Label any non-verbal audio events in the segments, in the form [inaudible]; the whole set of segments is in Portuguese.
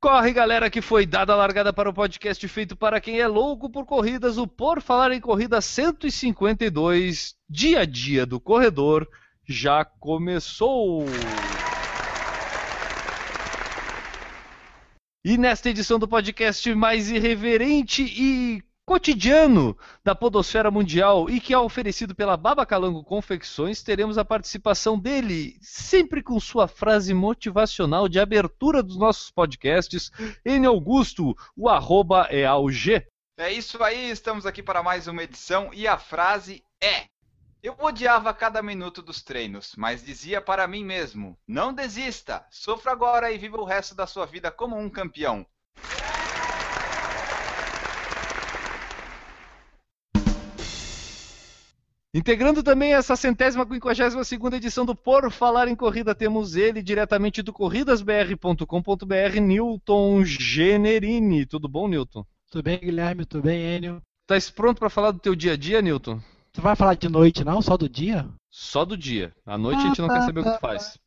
Corre, galera, que foi dada a largada para o podcast feito para quem é louco por corridas, o Por Falar em Corrida 152, dia a dia do corredor, já começou! E nesta edição do podcast mais irreverente e cotidiano da podosfera mundial e que é oferecido pela Baba Calango Confecções, teremos a participação dele, sempre com sua frase motivacional de abertura dos nossos podcasts, N Augusto, o arroba é AUG. É isso aí, estamos aqui para mais uma edição e a frase é: Eu odiava cada minuto dos treinos, mas dizia para mim mesmo: não desista, sofra agora e viva o resto da sua vida como um campeão. Integrando também essa centésima quinquagésima segunda edição do Por Falar em Corrida, temos ele diretamente do corridasbr.com.br, Newton Generini. Tudo bom, Newton? Tudo bem, Guilherme? Tudo bem, Enio? Estás pronto para falar do teu dia a dia, Newton? Você vai falar de noite, não? Só do dia? Só do dia. À noite a gente não quer saber o que tu faz.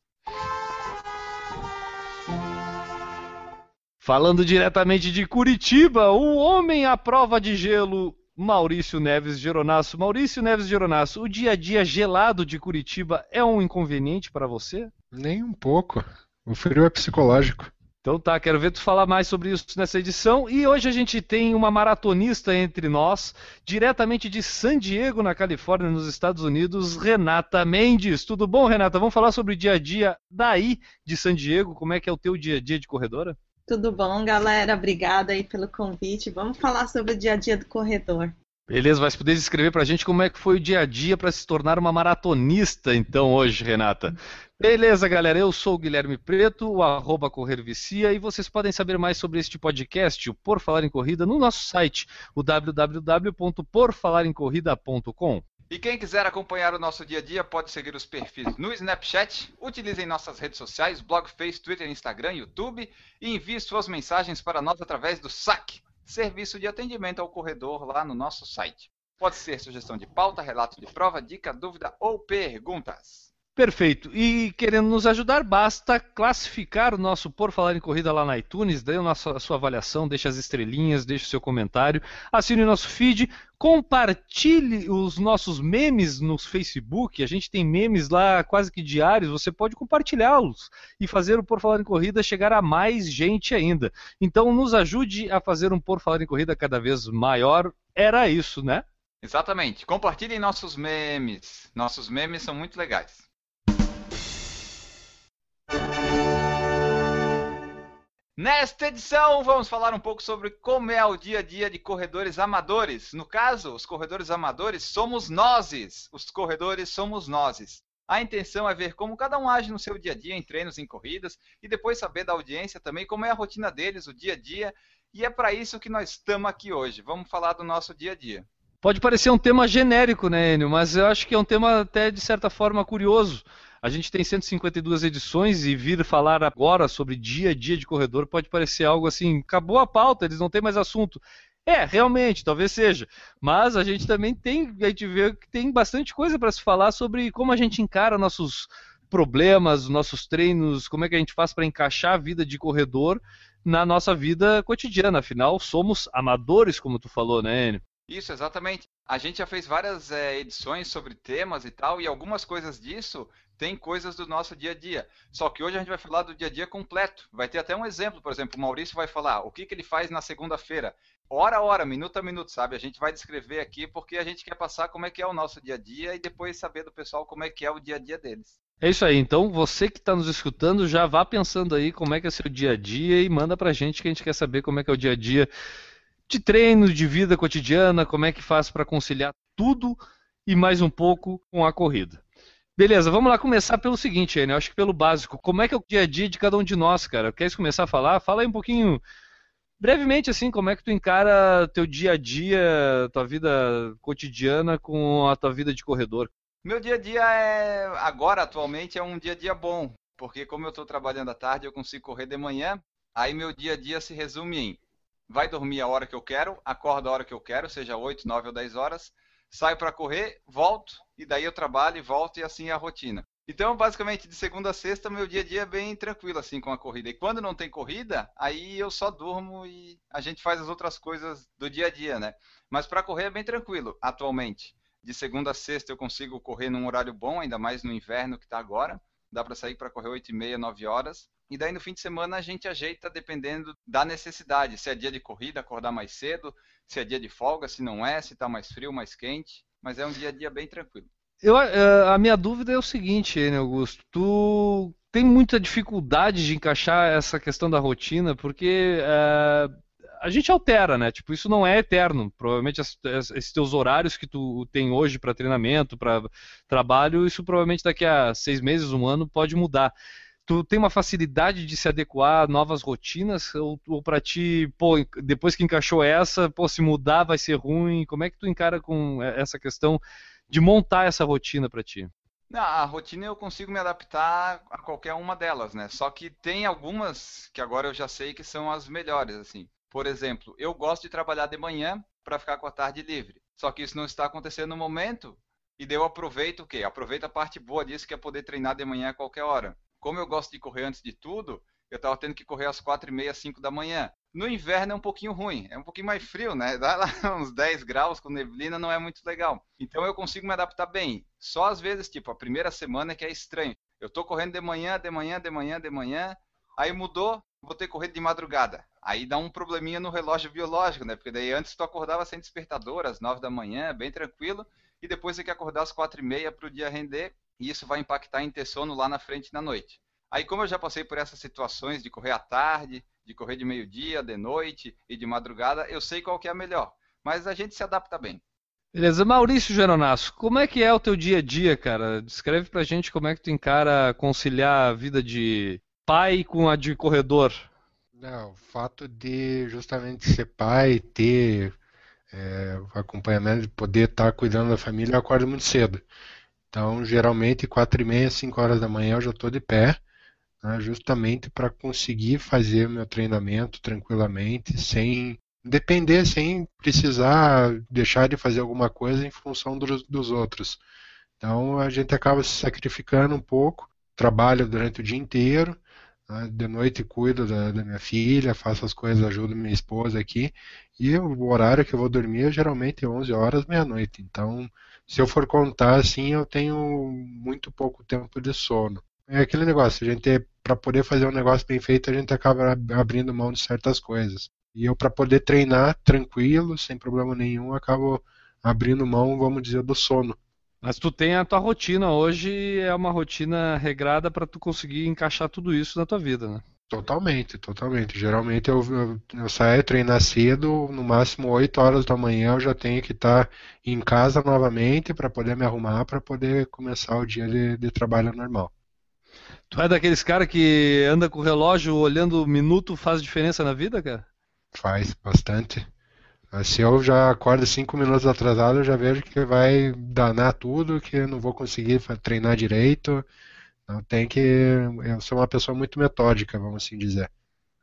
Falando diretamente de Curitiba, o homem à prova de gelo, Maurício Neves Geronasso. Maurício Neves Geronasso, o dia a dia gelado de Curitiba é um inconveniente para você? Nem um pouco. O frio é psicológico. Então tá, quero ver tu falar mais sobre isso nessa edição. E hoje a gente tem uma maratonista entre nós, diretamente de San Diego, na Califórnia, nos Estados Unidos, Renata Mendes. Tudo bom, Renata? Vamos falar sobre o dia a dia daí de San Diego. Como é que é o teu dia a dia de corredora? Tudo bom, galera? Obrigada aí pelo convite. Vamos falar sobre o dia a dia do corredor. Beleza, vai poder descrever pra gente como é que foi o dia a dia para se tornar uma maratonista, então, hoje, Renata. Beleza, galera, eu sou o Guilherme Preto, o arroba Correr Vicia, e vocês podem saber mais sobre este podcast, o Por Falar em Corrida, no nosso site, o www.porfalarencorrida.com. E quem quiser acompanhar o nosso dia a dia pode seguir os perfis no Snapchat, utilizem nossas redes sociais, blog, Face, Twitter, Instagram, YouTube e envie suas mensagens para nós através do SAC, Serviço de Atendimento ao Corredor, lá no nosso site. Pode ser sugestão de pauta, relato de prova, dica, dúvida ou perguntas. Perfeito. E querendo nos ajudar, basta classificar o nosso Por Falar em Corrida lá na iTunes, dê a, nossa, sua avaliação, deixe as estrelinhas, deixe o seu comentário, assine o nosso feed, compartilhe os nossos memes no Facebook. A gente tem memes lá quase que diários, você pode compartilhá-los e fazer o Por Falar em Corrida chegar a mais gente ainda. Então nos ajude a fazer um Por Falar em Corrida cada vez maior. Era isso, né? Exatamente. Compartilhem nossos memes. Nossos memes são muito legais. Nesta edição, vamos falar um pouco sobre como é o dia a dia de corredores amadores. No caso, os corredores amadores somos nós. Os corredores somos nós. A intenção é ver como cada um age no seu dia a dia em treinos, em corridas, e depois saber da audiência também como é a rotina deles, o dia a dia. E é para isso que nós estamos aqui hoje. Vamos falar do nosso dia a dia. Pode parecer um tema genérico, né, Enio? Mas eu acho que é um tema até de certa forma curioso. A gente tem 152 edições e vir falar agora sobre dia a dia de corredor pode parecer algo assim, acabou a pauta, eles não têm mais assunto. É, realmente, talvez seja. Mas a gente também tem, a gente vê que tem bastante coisa para se falar sobre como a gente encara nossos problemas, nossos treinos, como é que a gente faz para encaixar a vida de corredor na nossa vida cotidiana. Afinal, somos amadores, como tu falou, né, Enio? Isso, exatamente. A gente já fez várias é, edições sobre temas e tal, e algumas coisas disso tem coisas do nosso dia a dia. Só que hoje a gente vai falar do dia a dia completo. Vai ter até um exemplo, por exemplo, o Maurício vai falar o que, que ele faz na segunda-feira. Hora a hora, minuto a minuto, sabe? A gente vai descrever aqui porque a gente quer passar como é que é o nosso dia a dia e depois saber do pessoal como é que é o dia a dia deles. É isso aí, então você que está nos escutando já vá pensando aí como é que é seu dia a dia e manda pra gente que a gente quer saber como é que é o dia a dia de treino, de vida cotidiana, como é que faz para conciliar tudo e mais um pouco com a corrida. Beleza, vamos lá começar pelo seguinte, Enio, acho que pelo básico. Como é que é o dia a dia de cada um de nós, cara? Queres começar a falar? Fala aí um pouquinho, brevemente, assim, como é que tu encara teu dia a dia, tua vida cotidiana com a tua vida de corredor. Meu dia a dia é. Agora, atualmente, é um dia a dia bom. Porque como eu estou trabalhando à tarde, eu consigo correr de manhã. Aí meu dia a dia se resume em vai dormir a hora que eu quero, acordo a hora que eu quero, seja 8, 9 ou 10 horas, saio para correr, volto, e daí eu trabalho e volto, e assim é a rotina. Então, basicamente, de segunda a sexta, meu dia a dia é bem tranquilo, assim, com a corrida. E quando não tem corrida, aí eu só durmo e a gente faz as outras coisas do dia a dia, né? Mas para correr é bem tranquilo, atualmente. De segunda a sexta eu consigo correr num horário bom, ainda mais no inverno que está agora. Dá para sair para correr 8 e meia, 9 horas. E daí no fim de semana a gente ajeita dependendo da necessidade. Se é dia de corrida, acordar mais cedo. Se é dia de folga, se não é, se está mais frio, mais quente. Mas é um dia a dia bem tranquilo. Eu, eh, a minha dúvida é o seguinte, hein, Augusto. Tu tem muita dificuldade de encaixar essa questão da rotina, porque eh, a gente altera, né? Tipo, isso não é eterno. Provavelmente esses teus horários que tu tem hoje para treinamento, para trabalho, isso provavelmente daqui a seis meses, um ano, pode mudar. Tu tem uma facilidade de se adequar a novas rotinas? Ou, ou para ti, pô, depois que encaixou essa, pô, se mudar vai ser ruim? Como é que tu encara com essa questão de montar essa rotina para ti? A rotina eu consigo me adaptar a qualquer uma delas, né? Só que tem algumas que agora eu já sei que são as melhores, assim. Por exemplo, eu gosto de trabalhar de manhã para ficar com a tarde livre. Só que isso não está acontecendo no momento. E daí eu aproveito o quê? Aproveito a parte boa disso, que é poder treinar de manhã a qualquer hora. Como eu gosto de correr antes de tudo, eu estava tendo que correr às quatro e meia, cinco da manhã. No inverno é um pouquinho ruim, é um pouquinho mais frio, né? Dá lá [laughs] uns 10 graus com neblina, não é muito legal. Então eu consigo me adaptar bem. Só às vezes, tipo, a primeira semana que é estranho. Eu tô correndo de manhã, de manhã, de manhã, de manhã, aí mudou, vou ter corrido de madrugada. Aí dá um probleminha no relógio biológico, né? Porque daí antes tu acordava sem despertador, às 9 da manhã, bem tranquilo, e depois tem que acordar às 4 e meia para o dia render, e isso vai impactar em ter sono lá na frente na noite. Aí como eu já passei por essas situações de correr à tarde, de correr de meio-dia, de noite e de madrugada, eu sei qual que é a melhor. Mas a gente se adapta bem. Beleza. Maurício Geronasso, como é que é o teu dia a dia, cara? Descreve pra gente como é que tu encara conciliar a vida de pai com a de corredor. Não, o fato de justamente ser pai, ter é, acompanhamento, de poder estar cuidando da família, eu acordo muito cedo. Então, geralmente, quatro e meia, cinco horas da manhã eu já estou de pé, né, justamente para conseguir fazer meu treinamento tranquilamente, sem depender, sem precisar deixar de fazer alguma coisa em função dos, dos outros. Então, a gente acaba se sacrificando um pouco, trabalha durante o dia inteiro, né? De noite cuido da, da, minha filha, faço as coisas, ajudo minha esposa aqui. E o horário que eu vou dormir é geralmente 11 horas, meia-noite. Então, se eu for contar assim, eu tenho muito pouco tempo de sono. É aquele negócio, a gente para poder fazer um negócio bem feito, a gente acaba abrindo mão de certas coisas. E eu para poder treinar tranquilo, sem problema nenhum, acabo abrindo mão, vamos dizer, do sono. Mas tu tem a tua rotina hoje, é uma rotina regrada para tu conseguir encaixar tudo isso na tua vida, né? Totalmente, totalmente. Geralmente eu, eu, eu saio treinar cedo, no máximo 8 horas da manhã eu já tenho que estar em casa novamente para poder me arrumar, para poder começar o dia de, de trabalho normal. Tu é daqueles caras que anda com o relógio olhando o minuto faz diferença na vida, cara? Faz, bastante. Se eu já acordo cinco minutos atrasado, eu já vejo que vai danar tudo, que eu não vou conseguir treinar direito. Então tem que. Eu sou uma pessoa muito metódica, vamos assim dizer.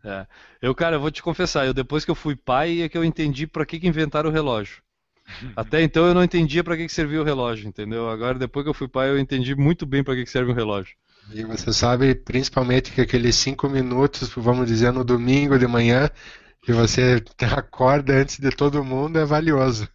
É. Eu, cara, eu vou te confessar, eu depois que eu fui pai é que eu entendi para que, que inventaram o relógio. [laughs] Até então eu não entendia para que, que servia o relógio, entendeu? Agora, depois que eu fui pai, eu entendi muito bem para que, que serve o relógio. E você sabe principalmente que aqueles cinco minutos, vamos dizer, no domingo de manhã, que você [laughs] acorda antes de todo mundo é valioso.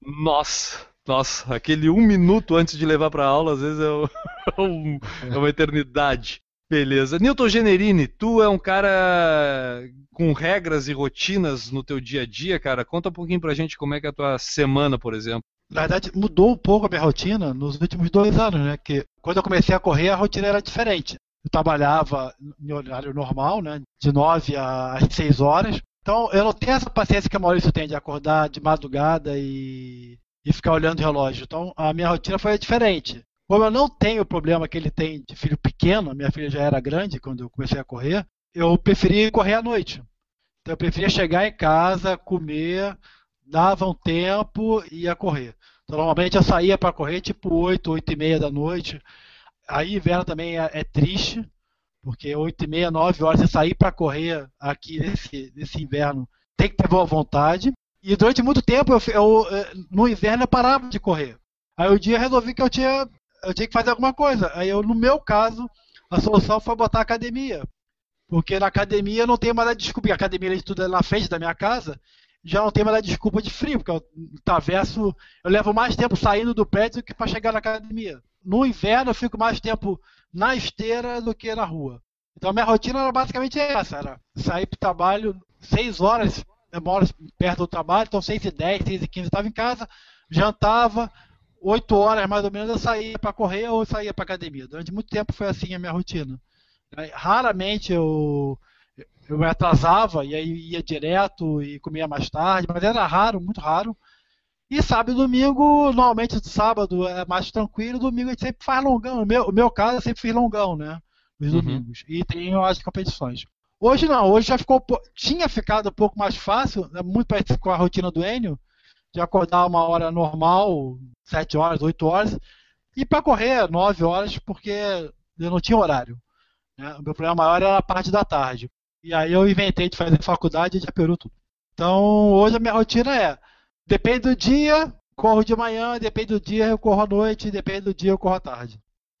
Nossa, nossa, aquele um minuto antes de levar para aula, às vezes [laughs] é, um, é, uma eternidade. Beleza. Newton Generini, tu é um cara com regras e rotinas no teu dia a dia, cara. Conta um pouquinho pra gente como é que é a tua semana, por exemplo. Na verdade, mudou um pouco a minha rotina nos últimos dois anos, né? Que quando eu comecei a correr, a rotina era diferente. Eu trabalhava no horário normal, né? De 9 às 6 horas. Então, eu não tenho essa paciência que a Maurício tem de acordar de madrugada e, e ficar olhando o relógio. Então, a minha rotina foi diferente. Como eu não tenho o problema que ele tem de filho pequeno, minha filha já era grande quando eu comecei a correr, eu preferi correr à noite. Então, eu preferia chegar em casa, comer, dava um tempo e ia correr. Então, normalmente eu saía para correr tipo 8, 8 e meia da noite. Aí inverno também é, é triste, porque 8 e meia, 9 horas você sair para correr aqui nesse, nesse inverno tem que ter boa vontade. E durante muito tempo, eu, eu, eh, no inverno, eu parava de correr. Aí um dia eu resolvi que eu tinha, eu tinha que fazer alguma coisa. Aí eu, no meu caso, a solução foi botar academia. Porque na academia não tem mais a desculpa. A academia de tudo é na frente da minha casa. Já não tem mais a desculpa de frio, porque eu travesso. Eu levo mais tempo saindo do prédio do que para chegar na academia. No inverno eu fico mais tempo na esteira do que na rua. Então a minha rotina era basicamente essa, era sair para o trabalho 6 horas, eu moro perto do trabalho, então 6 e 10, 6 e 15 eu estava em casa, jantava, 8 horas mais ou menos eu saía para correr ou saía para academia. Durante muito tempo foi assim a minha rotina. Raramente eu, eu me atrasava e aí ia direto e comia mais tarde, mas era raro, muito raro. E sábado e domingo, normalmente sábado é mais tranquilo, domingo a gente sempre faz longão. No meu, meu caso, eu sempre fiz longão, né? Nos uhum. domingos. E tem as competições. Hoje não, hoje já ficou. Tinha ficado um pouco mais fácil, né, muito parecido com a rotina do Enio, de acordar uma hora normal, 7 horas, 8 horas, e para correr 9 horas, porque eu não tinha horário. Né? O meu problema maior era a parte da tarde. E aí eu inventei de fazer faculdade de Peru tudo. Então hoje a minha rotina é Depende do dia, corro de manhã, depende do dia, eu corro à noite, depende do dia, eu corro à tarde.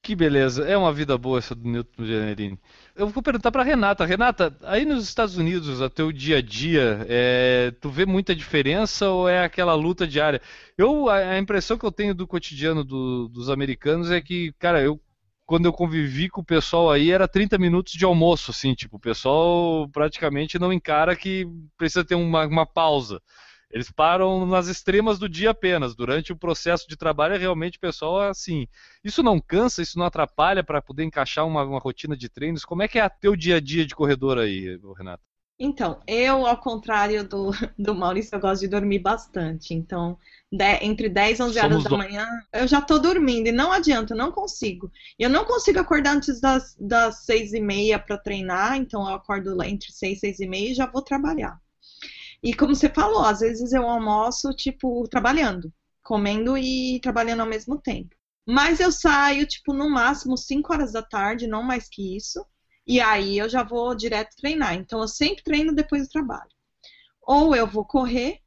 Que beleza, é uma vida boa essa do Newton Generini. Eu vou perguntar para Renata. Renata, aí nos Estados Unidos, o teu dia a dia, é, tu vê muita diferença ou é aquela luta diária? Eu, a impressão que eu tenho do cotidiano do, dos americanos é que, cara, eu quando eu convivi com o pessoal aí era 30 minutos de almoço, assim, tipo, o pessoal praticamente não encara que precisa ter uma, uma pausa. Eles param nas extremas do dia apenas. Durante o processo de trabalho, é realmente o pessoal é assim. Isso não cansa, isso não atrapalha para poder encaixar uma, uma, rotina de treinos? Como é que é teu dia a dia de corredor aí, Renato? Então, eu, ao contrário do, [laughs] do Maurício, eu gosto de dormir bastante. Então, de, entre 10 e 11 horas da manhã, eu já estou dormindo. E não adianta, não consigo. Eu não consigo acordar antes das, das 6 e meia para treinar. Então, eu acordo lá entre 6 e 6 e meia e já vou trabalhar. E como você falou, às vezes eu almoço, tipo, trabalhando, comendo e trabalhando ao mesmo tempo. Mas eu saio, tipo, no máximo 5 horas da tarde, não mais que isso. E aí eu já vou direto treinar. Então eu sempre treino depois do trabalho. Ou eu vou correr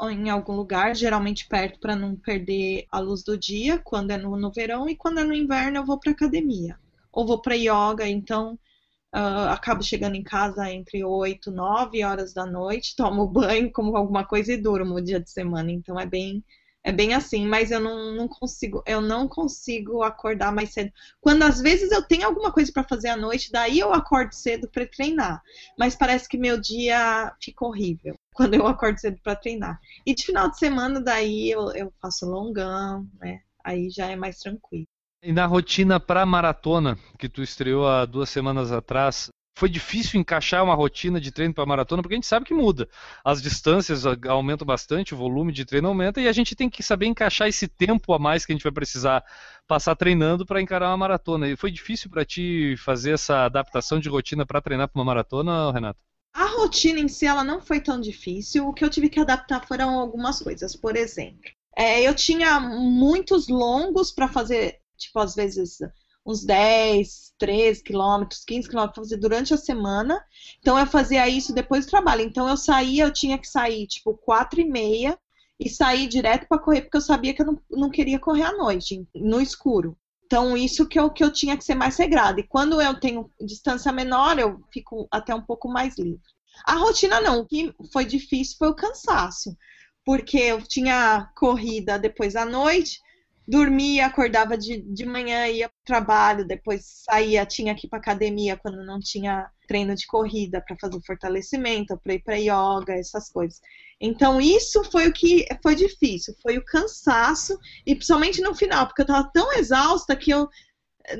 em algum lugar, geralmente perto para não perder a luz do dia, quando é no, no verão, e quando é no inverno eu vou para academia. Ou vou para yoga, então Uh, acabo chegando em casa entre 8 e 9 horas da noite, [laughs] tomo banho, como alguma coisa e durmo o dia de semana. Então é bem é bem assim, mas eu não, não consigo, eu não consigo acordar mais cedo. Quando às vezes eu tenho alguma coisa para fazer à noite, daí eu acordo cedo para treinar. Mas parece que meu dia fica horrível [laughs] quando eu acordo cedo para treinar. E de final de semana daí eu, eu faço longão, né? Aí já é mais tranquilo. E na rotina para maratona, que tu estreou há duas semanas atrás, foi difícil encaixar uma rotina de treino para maratona, porque a gente sabe que muda. As distâncias aumentam bastante, o volume de treino aumenta e a gente tem que saber encaixar esse tempo a mais que a gente vai precisar passar treinando para encarar uma maratona. E foi difícil para ti fazer essa adaptação de rotina para treinar para uma maratona, Renato? A rotina em si ela não foi tão difícil. O que eu tive que adaptar foram algumas coisas. Por exemplo, é, eu tinha muitos longos para fazer tipo, às vezes uns 10, 13 quilômetros, 15 quilômetros fazer durante a semana. Então eu fazia isso depois do trabalho. Então eu saía, eu tinha que sair tipo 4 e meia e sair direto para correr, porque eu sabia que eu não, não queria correr à noite, no escuro. Então, isso que eu, que eu tinha que ser mais regrada. E quando eu tenho distância menor, eu fico até um pouco mais livre. A rotina não. O que foi difícil foi o cansaço. Porque eu tinha corrida depois da noite, dormia, acordava de, de manhã, ia para o trabalho, depois saía, tinha que ir para academia quando não tinha treino de corrida para fazer fortalecimento, para ir para yoga, essas coisas. Então isso foi o que foi difícil, foi o cansaço e principalmente no final, porque eu estava tão exausta que eu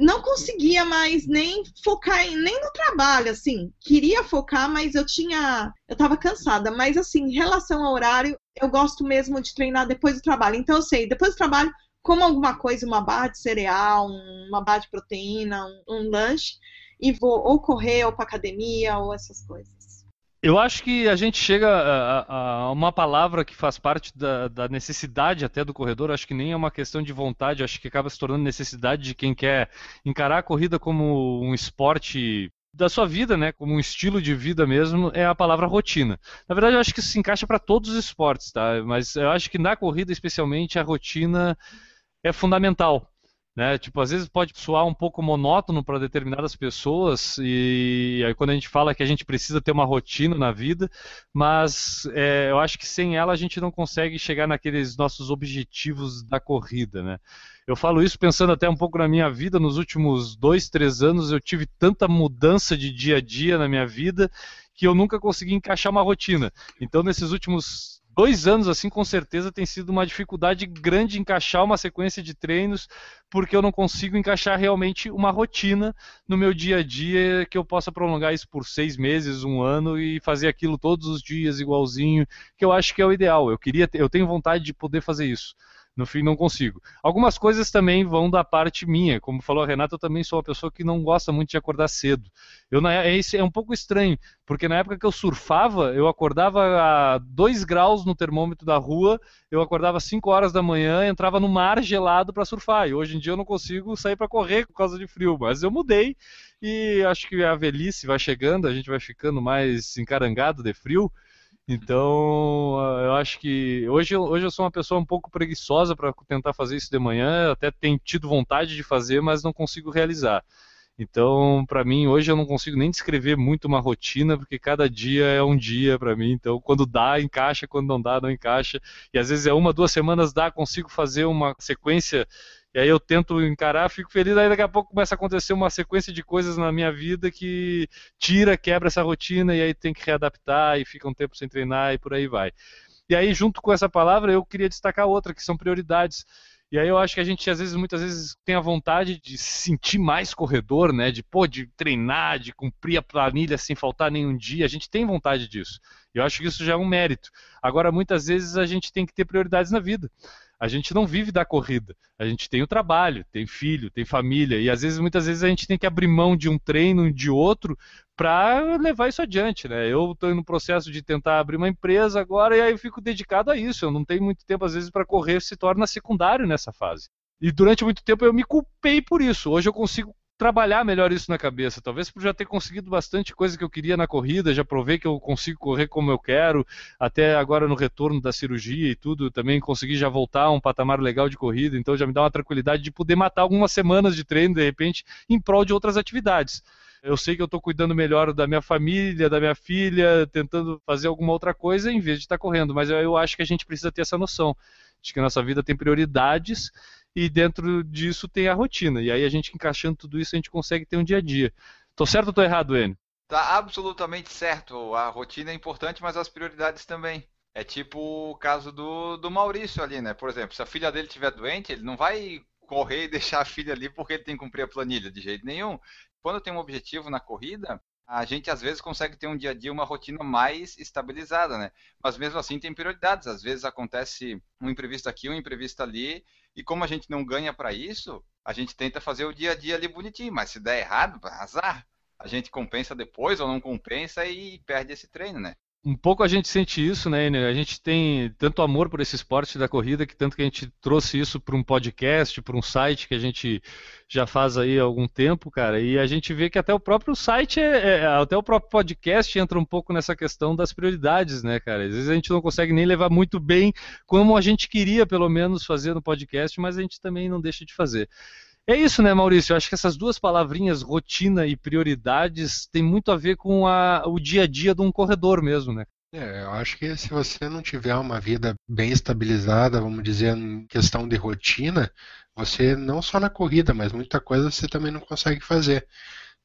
não conseguia mais nem focar em, nem no trabalho, assim, queria focar, mas eu tinha, eu estava cansada, mas assim, em relação ao horário, eu gosto mesmo de treinar depois do trabalho. Então eu sei, depois do trabalho como alguma coisa, uma barra de cereal, uma barra de proteína, um, um lanche, e vou ou correr ou para academia ou essas coisas. Eu acho que a gente chega a, a uma palavra que faz parte da, da, necessidade até do corredor. Acho que nem é uma questão de vontade, acho que acaba se tornando necessidade de quem quer encarar a corrida como um esporte da sua vida, né, como um estilo de vida mesmo, é a palavra rotina. Na verdade, eu acho que isso se encaixa para todos os esportes, tá? Mas eu acho que na corrida, especialmente, a rotina é fundamental. Né? Tipo, às vezes pode soar um pouco monótono para determinadas pessoas, e aí quando a gente fala que a gente precisa ter uma rotina na vida, mas é, eu acho que sem ela a gente não consegue chegar naqueles nossos objetivos da corrida, né? Eu falo isso pensando até um pouco na minha vida, nos últimos dois, três anos eu tive tanta mudança de dia a dia na minha vida que eu nunca consegui encaixar uma rotina. Então, nesses últimos dois anos, assim, com certeza tem sido uma dificuldade grande encaixar uma sequência de treinos, porque eu não consigo encaixar realmente uma rotina no meu dia a dia que eu possa prolongar isso por seis meses, um ano e fazer aquilo todos os dias igualzinho, que eu acho que é o ideal. Eu queria, eu tenho vontade de poder fazer isso no fim não consigo. Algumas coisas também vão da parte minha, como falou a Renata, eu também sou uma pessoa que não gosta muito de acordar cedo. Eu é, é um pouco estranho, porque na época que eu surfava, eu acordava a 2 graus no termômetro da rua, eu acordava 5 horas da manhã, entrava no mar gelado para surfar. E hoje em dia eu não consigo sair para correr por causa de frio, mas eu mudei e acho que a velhice vai chegando, a gente vai ficando mais encarangado de frio. Então, eu acho que hoje, hoje eu sou uma pessoa um pouco preguiçosa para tentar fazer isso de manhã, até tenho tido vontade de fazer, mas não consigo realizar. Então, para mim, hoje eu não consigo nem descrever muito uma rotina, porque cada dia é um dia para mim. Então, quando dá, encaixa, quando não dá, não encaixa. E às vezes é uma, duas semanas dá, consigo fazer uma sequência e aí eu tento encarar, fico feliz, aí daqui a pouco começa a acontecer uma sequência de coisas na minha vida que tira, quebra essa rotina, e aí tem que readaptar, e fica um tempo sem treinar, e por aí vai. E aí, junto com essa palavra, eu queria destacar outra, que são prioridades. E aí eu acho que a gente, às vezes, muitas vezes, tem a vontade de se sentir mais corredor, né? De, pô, de treinar, de cumprir a planilha sem faltar nenhum dia. A gente tem vontade disso. Eu acho que isso já é um mérito. Agora, muitas vezes, a gente tem que ter prioridades na vida a gente não vive da corrida. A gente tem o trabalho, tem filho, tem família, e às vezes, muitas vezes, a gente tem que abrir mão de um treino, de outro, para levar isso adiante, né? Eu estou no processo de tentar abrir uma empresa agora e aí eu fico dedicado a isso. Eu não tenho muito tempo, às vezes, para correr, se torna secundário nessa fase. E durante muito tempo eu me culpei por isso. Hoje eu consigo trabalhar melhor isso na cabeça. Talvez por já ter conseguido bastante coisa que eu queria na corrida, já provei que eu consigo correr como eu quero, até agora no retorno da cirurgia e tudo, também consegui já voltar a um patamar legal de corrida, então já me dá uma tranquilidade de poder matar algumas semanas de treino de repente em prol de outras atividades. Eu sei que eu estou cuidando melhor da minha família, da minha filha, tentando fazer alguma outra coisa em vez de estar tá correndo, mas eu acho que a gente precisa ter essa noção de que a nossa vida tem prioridades e dentro disso tem a rotina. E aí a gente encaixando tudo isso, a gente consegue ter um dia a dia. Tô certo ou tô errado, Enio? Tá absolutamente certo. A rotina é importante, mas as prioridades também. É tipo o caso do, do Maurício ali, né? Por exemplo, se a filha dele estiver doente, ele não vai correr e [laughs] deixar a filha ali porque ele tem que cumprir a planilha, de jeito nenhum. Quando tem um objetivo na corrida, a gente às vezes consegue ter um dia a dia, uma rotina mais estabilizada, né? Mas mesmo assim tem prioridades. Às vezes acontece um imprevisto aqui, um imprevisto ali, e como a gente não ganha para isso, a gente tenta fazer o dia a dia ali bonitinho, mas se der errado, azar. A gente compensa depois ou não compensa e perde esse treino, né? Um pouco a gente sente isso, né? A gente tem tanto amor por esse esporte da corrida que tanto que a gente trouxe isso para um podcast, para um site que a gente já faz aí há algum tempo, cara. E a gente vê que até o próprio site, é, é, até o próprio podcast entra um pouco nessa questão das prioridades, né, cara? Às vezes a gente não consegue nem levar muito bem como a gente queria, pelo menos, fazer no podcast, mas a gente também não deixa de fazer. É isso, né, Maurício? Eu acho que essas duas palavrinhas, rotina e prioridades, tem muito a ver com a, o dia a dia de um corredor mesmo, né? É, eu acho que se você não tiver uma vida bem estabilizada, vamos dizer, em questão de rotina, você não só na corrida, mas muita coisa você também não consegue fazer.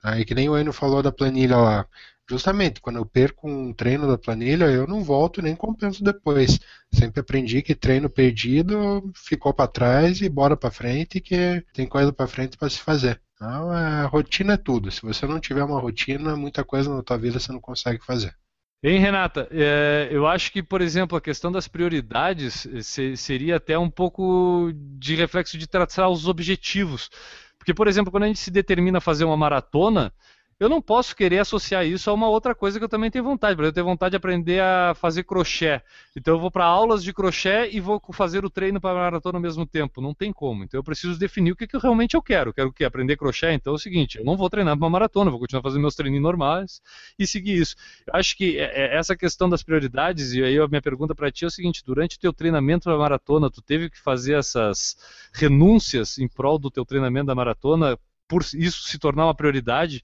Aí que nem o Eno falou da planilha lá. Justamente, quando eu perco um treino da planilha, eu não volto nem compenso depois. Sempre aprendi que treino perdido ficou para trás e bora para frente, que tem coisa para frente para se fazer. Então, a rotina é tudo. Se você não tiver uma rotina, muita coisa na tua vida você não consegue fazer. Hein, Renata? É, eu acho que, por exemplo, a questão das prioridades seria até um pouco de reflexo de traçar os objetivos. Porque, por exemplo, quando a gente se determina a fazer uma maratona, eu não posso querer associar isso a uma outra coisa que eu também tenho vontade. Por exemplo, eu tenho vontade de aprender a fazer crochê. Então eu vou para aulas de crochê e vou fazer o treino para maratona ao mesmo tempo. Não tem como. Então eu preciso definir o que, que eu realmente eu quero. Quero o quê? Aprender crochê? Então é o seguinte, eu não vou treinar para uma maratona, vou continuar fazendo meus treinos normais e seguir isso. Eu acho que é, é, essa questão das prioridades, e aí a minha pergunta para ti é o seguinte, durante o teu treinamento para maratona, tu teve que fazer essas renúncias em prol do teu treinamento da maratona por isso se tornar uma prioridade?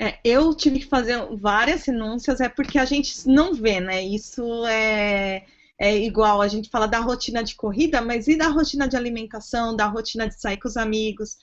É, eu tive que fazer várias renúncias, é porque a gente não vê, né? Isso é, é igual a gente fala da rotina de corrida, mas e da rotina de alimentação, da rotina de sair com os amigos?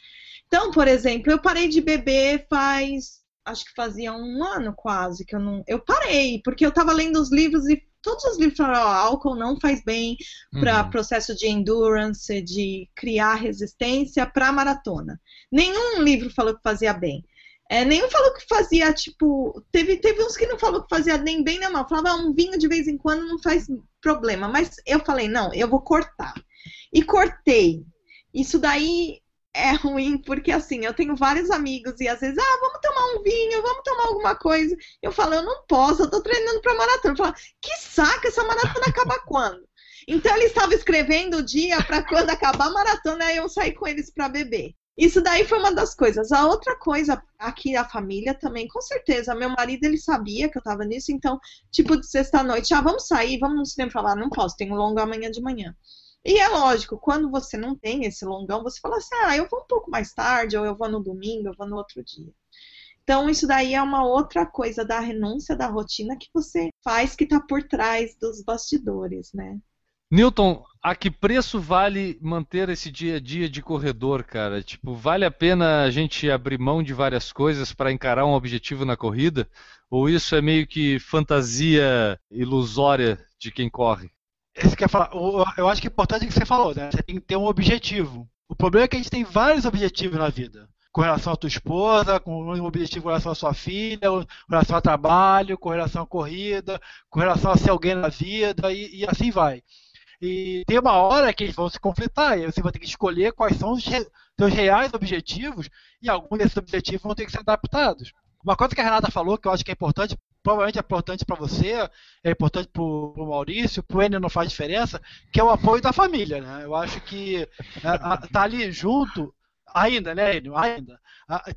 Então, por exemplo, eu parei de beber faz, acho que fazia um ano quase que eu não, eu parei porque eu estava lendo os livros e todos os livros falaram, ó, álcool não faz bem para uhum. processo de endurance, de criar resistência para maratona. Nenhum livro falou que fazia bem. É, nenhum falou que fazia, tipo. Teve, teve uns que não falou que fazia nem bem nem mal. Falava, ah, um vinho de vez em quando não faz problema. Mas eu falei, não, eu vou cortar. E cortei. Isso daí é ruim, porque assim, eu tenho vários amigos e às vezes, ah, vamos tomar um vinho, vamos tomar alguma coisa. Eu falo, eu não posso, eu tô treinando pra maratona. Eu falo, que saco, essa maratona acaba [laughs] quando? Então ele estava escrevendo o dia para quando acabar a maratona eu sair com eles para beber. Isso daí foi uma das coisas. A outra coisa, aqui a família também, com certeza. Meu marido, ele sabia que eu tava nisso, então, tipo, de sexta-noite, ah, vamos sair, vamos no cinema. Falar, não posso, tenho um longo amanhã de manhã. E é lógico, quando você não tem esse longão, você fala assim, ah, eu vou um pouco mais tarde, ou eu vou no domingo, eu vou no outro dia. Então, isso daí é uma outra coisa da renúncia da rotina que você faz que tá por trás dos bastidores, né? Newton, a que preço vale manter esse dia a dia de corredor, cara? Tipo, vale a pena a gente abrir mão de várias coisas para encarar um objetivo na corrida? Ou isso é meio que fantasia ilusória de quem corre? Esse quer falar, eu acho que é importante o que você falou, né? Você tem que ter um objetivo. O problema é que a gente tem vários objetivos na vida. Com relação à tua esposa, com um objetivo com relação à sua filha, com relação ao trabalho, com relação à corrida, com relação a ser alguém na vida, e, e assim vai. E tem uma hora que eles vão se conflitar, e você vai ter que escolher quais são os seus reais objetivos, e alguns desses objetivos vão ter que ser adaptados. Uma coisa que a Renata falou, que eu acho que é importante, provavelmente é importante para você, é importante para o Maurício, para o Enio não faz diferença, que é o apoio da família. Né? Eu acho que é, tá ali junto, ainda, né, Enio? Ainda.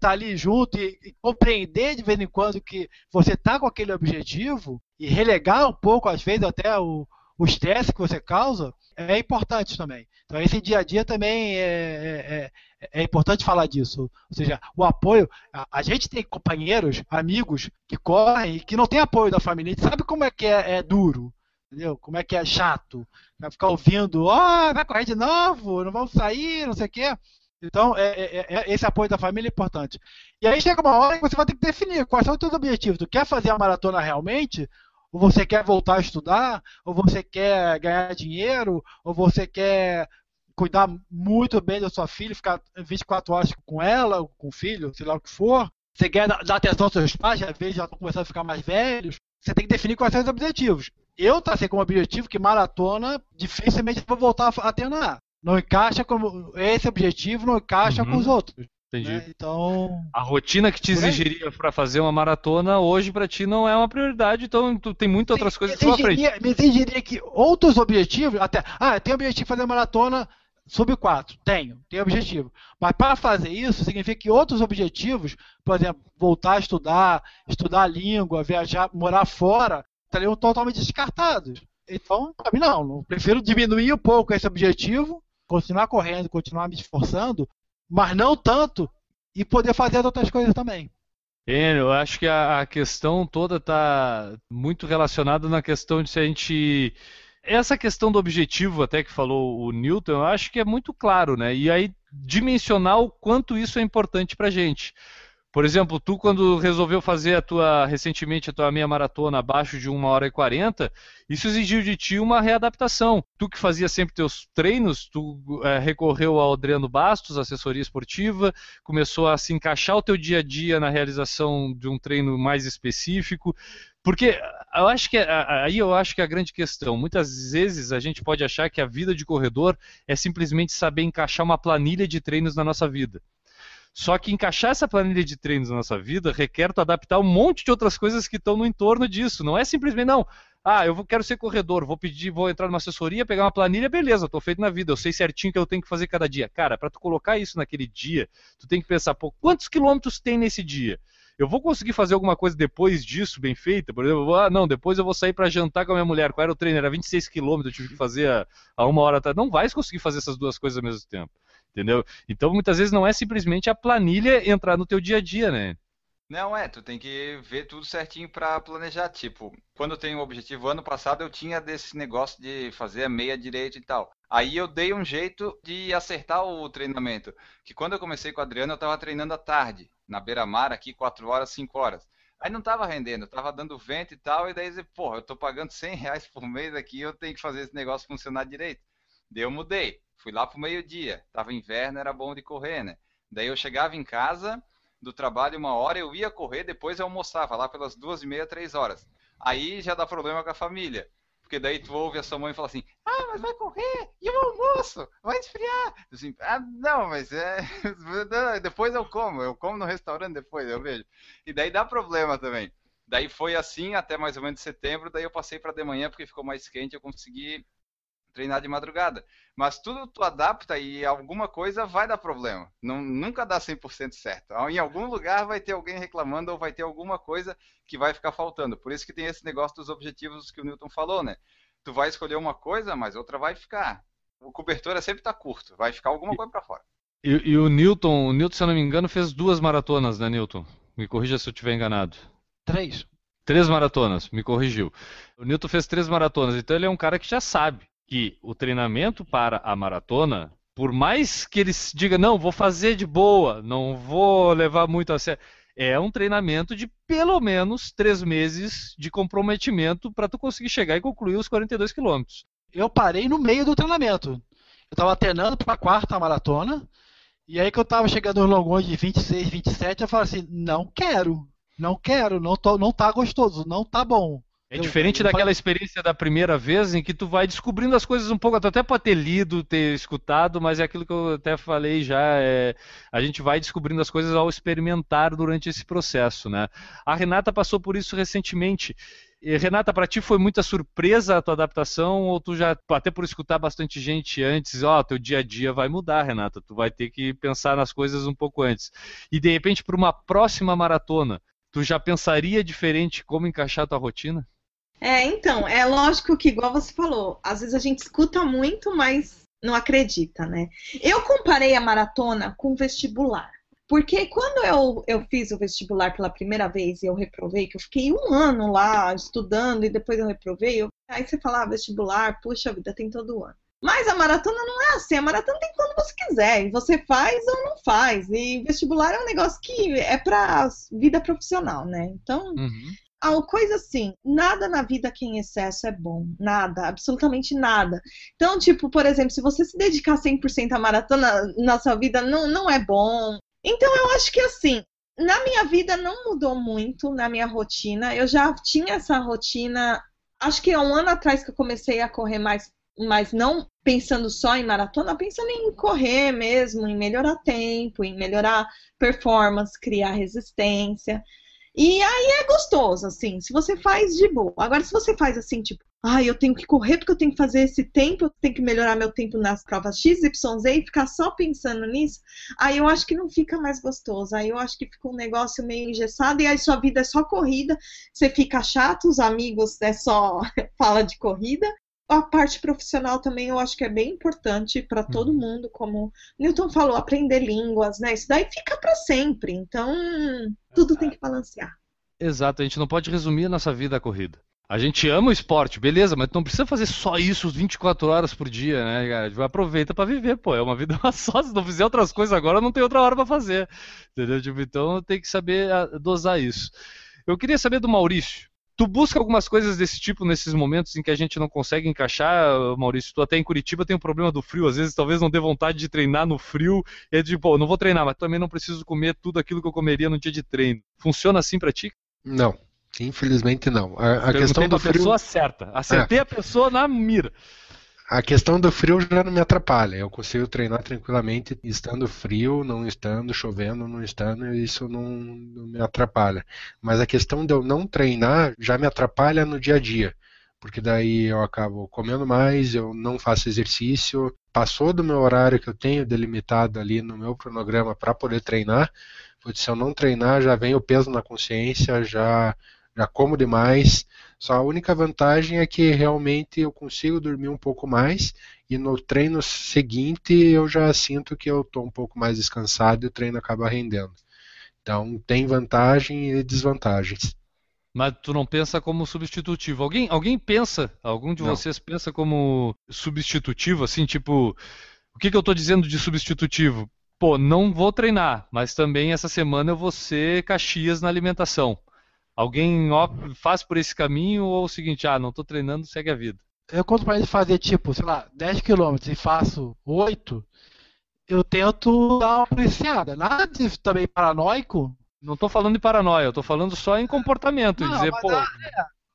Tá ali junto e, e compreender de vez em quando que você tá com aquele objetivo e relegar um pouco, às vezes, até o, o estresse que você causa é importante também. Então, esse dia a dia também é, é, é, é importante falar disso. Ou seja, o apoio. A, a, gente tem companheiros, amigos que correm e que não tem apoio da família. A gente sabe como é que é, é duro, entendeu? Como é que é chato. Vai ficar ouvindo, ó, oh, vai correr de novo, não vamos sair, não sei o quê. Então, é, é, esse apoio da família é importante. E aí chega uma hora que você vai ter que definir quais são os seus objetivos. Tu quer fazer a maratona realmente ou você quer voltar a estudar, ou você quer ganhar dinheiro, ou você quer cuidar muito bem da sua filha, ficar 24 horas com ela, ou com o filho, sei lá o que for. Você quer dar atenção aos seus pais, às vezes já estão começando a ficar mais velhos. Você tem que definir quais são os objetivos. Eu tracei como objetivo que maratona dificilmente vou voltar a treinar. Não encaixa como. Esse objetivo não encaixa uhum. com os outros. Entendi. Né? Então. A rotina que te exigiria para fazer uma maratona hoje para ti não é uma prioridade, então tu tem muitas outras coisas pela frente. Me exigiria que outros objetivos, até. Ah, tem objetivo de fazer maratona sub 4. Tenho, tenho objetivo. Mas para fazer isso, significa que outros objetivos, por exemplo, voltar a estudar, estudar a língua, viajar, morar fora, estariam totalmente descartados. Então, para mim, não. Eu prefiro diminuir um pouco esse objetivo, continuar correndo, continuar me esforçando, mas não tanto, e poder fazer as outras coisas também. Eu acho que a, questão toda está muito relacionada na questão de se a gente. Essa questão do objetivo, até que falou o Newton, eu acho que é muito claro, né? E aí dimensionar o quanto isso é importante para a gente. Por exemplo, tu quando resolveu fazer a tua recentemente a tua meia maratona abaixo de 1 hora e 40, isso exigiu de ti uma readaptação. Tu que fazia sempre teus treinos, tu é, recorreu ao Adriano Bastos, assessoria esportiva, começou a se encaixar o teu dia a dia na realização de um treino mais específico. Porque eu acho que aí eu acho que é a grande questão. Muitas vezes a gente pode achar que a vida de corredor é simplesmente saber encaixar uma planilha de treinos na nossa vida. Só que encaixar essa planilha de treinos na nossa vida requer tu adaptar um monte de outras coisas que estão no entorno disso. Não é simplesmente, não, ah, eu quero ser corredor, vou pedir, vou entrar numa assessoria, pegar uma planilha, beleza, tô feito na vida, eu sei certinho o que eu tenho que fazer cada dia. Cara, para tu colocar isso naquele dia, tu tem que pensar, pô, quantos quilômetros tem nesse dia? Eu vou conseguir fazer alguma coisa depois disso, bem feita? Por exemplo, ah, não, depois eu vou sair para jantar com a minha mulher. Qual era o treino? Era 26 quilômetros, eu tive que fazer a, a uma hora atrás. Não vai conseguir fazer essas duas coisas ao mesmo tempo. Entendeu? Então, muitas vezes não é simplesmente a planilha entrar no teu dia a dia, né? Não, é, tu tem que ver tudo certinho pra planejar. Tipo, quando eu tenho um objetivo, ano passado eu tinha desse negócio de fazer a meia direita e tal. Aí eu dei um jeito de acertar o treinamento. Que quando eu comecei com o Adriano, eu tava treinando à tarde, na beira-mar, aqui, 4 horas, 5 horas. Aí não tava rendendo, tava dando vento e tal, e daí, porra, eu tô pagando 100 reais por mês aqui, eu tenho que fazer esse negócio funcionar direito. Daí eu mudei, fui lá pro meio-dia, tava inverno, era bom de correr, né? Daí eu chegava em casa do trabalho uma hora, eu ia correr, depois eu almoçava lá pelas duas e meia, três horas. Aí já dá problema com a família. Porque daí tu ouve a sua mãe falar assim, ah, mas vai correr, e o almoço? Vai esfriar. Assim, ah, não, mas é. [laughs] depois eu como, eu como no restaurante depois, eu vejo. E daí dá problema também. Daí foi assim até mais ou menos setembro, daí eu passei para de manhã porque ficou mais quente, eu consegui treinar de madrugada. Mas tudo tu adapta e alguma coisa vai dar problema. Não, nunca dá 100% certo. Em algum lugar vai ter alguém reclamando ou vai ter alguma coisa que vai ficar faltando. Por isso que tem esse negócio dos objetivos que o Newton falou, né? Tu vai escolher uma coisa, mas outra vai ficar. O cobertor é sempre tá curto, vai ficar alguma coisa para fora. E, e, o Newton, o Newton, se eu não me engano, fez duas maratonas, né, Newton? Me corrija se eu estiver enganado. Três. Três maratonas, me corrigiu. O Newton fez três maratonas, então ele é um cara que já sabe que o treinamento para a maratona, por mais que ele diga, não, vou fazer de boa, não vou levar muito a sério, é um treinamento de pelo menos três meses de comprometimento para tu conseguir chegar e concluir os 42 quilômetros. Eu parei no meio do treinamento. Eu estava treinando para a quarta maratona, e aí que eu estava chegando nos longões de 26, 27, eu falei assim, não quero, não quero, não, tô, não tá gostoso, não tá bom. É diferente daquela experiência da primeira vez em que tu vai descobrindo as coisas um pouco, até pode ter lido, ter escutado, mas é aquilo que eu até falei já, é, a gente vai descobrindo as coisas ao experimentar durante esse processo, né? A Renata passou por isso recentemente. E, Renata, para ti foi muita surpresa a tua adaptação ou tu já, até por escutar bastante gente antes, ó, oh, teu dia a dia vai mudar, Renata, tu vai ter que pensar nas coisas um pouco antes. E de repente para uma próxima maratona, tu já pensaria diferente como encaixar a tua rotina? É, então, é lógico que, igual você falou, às vezes a gente escuta muito, mas não acredita, né? Eu comparei a maratona com vestibular. Porque quando eu, eu fiz o vestibular pela primeira vez e eu reprovei, que eu fiquei um ano lá estudando e depois eu reprovei, eu, aí você fala, ah, vestibular, puxa vida, tem todo ano. Mas a maratona não é assim, a maratona tem quando você quiser, e você faz ou não faz. E vestibular é um negócio que é para vida profissional, né? Então, uhum a coisa assim, nada na vida que em excesso é bom. Nada, absolutamente nada. Então, tipo, por exemplo, se você se dedicar 100% à maratona na sua vida, não, não é bom. Então, eu acho que assim, na minha vida não mudou muito na minha rotina. Eu já tinha essa rotina, acho que há um ano atrás que eu comecei a correr mais, mas não pensando só em maratona, pensando em correr mesmo, em melhorar tempo, em melhorar performance, criar resistência. E aí é gostoso, assim, se você faz de boa. Agora, se você faz assim, tipo, ah, eu tenho que correr porque eu tenho que fazer esse tempo, eu tenho que melhorar meu tempo nas provas X, Y, Z e ficar só pensando nisso, aí eu acho que não fica mais gostoso. Aí eu acho que fica um negócio meio engessado e aí sua vida é só corrida, você fica chato, os amigos é só [laughs] fala de corrida a parte profissional também eu acho que é bem importante para todo uhum. mundo, como Newton falou, aprender línguas, né? Isso daí fica para sempre. Então, tudo tem que balancear. Exato, a gente não pode resumir a nossa vida à corrida. A gente ama o esporte, beleza, mas não precisa fazer só isso 24 horas por dia, né, cara? Aproveita para viver, pô. É uma vida [laughs] só. Se não fizer outras coisas agora, não tem outra hora para fazer. Entendeu? Tipo, então tem que saber ah, dosar isso. Eu queria saber do Maurício. Tu busca algumas coisas desse tipo nesses momentos em que a gente não consegue encaixar, Maurício? Tu até em Curitiba tem o um problema do frio, às vezes talvez não dê vontade de treinar no frio, e é tipo, não vou treinar, mas também não preciso comer tudo aquilo que eu comeria no dia de treino. Funciona assim pra ti? Não, infelizmente não. A, a questão do frio... pessoa certa, acertei é. a pessoa na mira. A questão do frio já não me atrapalha. Eu consigo treinar tranquilamente estando frio, não estando, chovendo, não estando, isso não, não me atrapalha. Mas a questão de eu não treinar já me atrapalha no dia a dia porque daí eu acabo comendo mais, eu não faço exercício, passou do meu horário que eu tenho delimitado ali no meu cronograma para poder treinar, se eu não treinar já vem o peso na consciência, já já como demais. Só a única vantagem é que realmente eu consigo dormir um pouco mais e no treino seguinte eu já sinto que eu estou um pouco mais descansado e o treino acaba rendendo. Então tem vantagem e desvantagens. Mas tu não pensa como substitutivo. Alguém, alguém pensa, algum de Não. vocês pensa como substitutivo, assim, tipo, o que, que eu tô dizendo de substitutivo? Pô, não vou treinar, mas também essa semana eu vou ser Caxias na alimentação. Alguém faz por esse caminho ou o seguinte, ah, não tô treinando, segue a vida. Eu conto pra ele fazer, tipo, sei lá, 10 km e faço 8, eu tento dar uma policiada. Nada de também paranoico. Não tô falando de paranoia, eu tô falando só em comportamento, Não, dizer, pô, dá-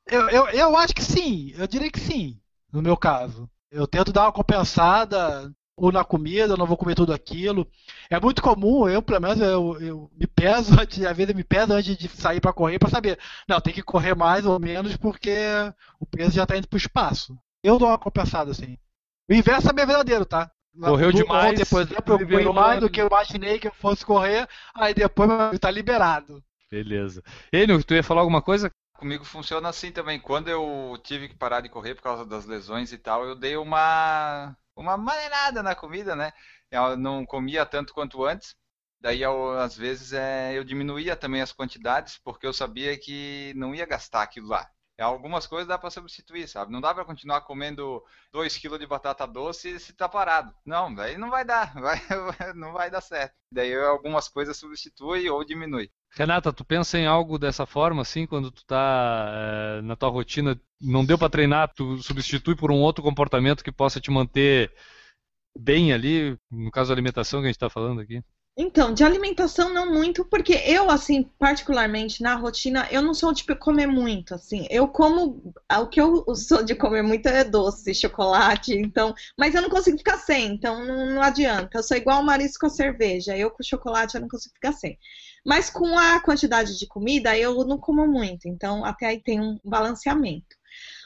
Eu, eu, eu acho que sim, eu diria que sim, no meu caso. Eu tento dar uma compensada, ou na comida, eu não vou comer tudo aquilo. É muito comum, eu pelo menos eu, eu me peso [laughs] antes, às vezes eu me peso antes de sair para correr para saber, não, tem que correr mais ou menos porque o peso já tá indo pro espaço. Eu dou uma compensada assim. O inverso é bem verdadeiro, tá? Correu Do- demais, Ontem, por exemplo, eu no mais do que eu imaginei que eu fosse correr, aí depois tá liberado. beleza. Enio, tu ia falar alguma coisa? Comigo funciona assim também. Quando eu tive que parar de correr por causa das lesões e tal, eu dei uma uma maneirada na comida, né? Eu não comia tanto quanto antes. Daí, eu, às vezes, é, eu diminuía também as quantidades, porque eu sabia que não ia gastar aquilo lá. É, Algumas coisas dá para substituir, sabe? Não dá para continuar comendo 2 kg de batata doce se tá parado. Não, daí não vai dar, [laughs] vai- não vai dar certo. Daí algumas coisas substitui ou diminui. Renata, tu pensa em algo dessa forma, assim, quando tu tá eh, na tua rotina, não deu pra treinar, tu substitui por um outro comportamento que possa te manter bem ali, no caso da alimentação que a gente tá falando aqui? Então, de alimentação não muito, porque eu, assim, particularmente na rotina, eu não sou tipo comer muito, assim. Eu como, o que eu [laughs] sou de comer muito é doce, chocolate, então, mas eu não consigo ficar sem, então não, não adianta. Eu sou igual o Marisco com a cerveja, eu com chocolate eu não consigo ficar sem. Mas com a quantidade de comida, eu não como muito, então até aí tem um balanceamento.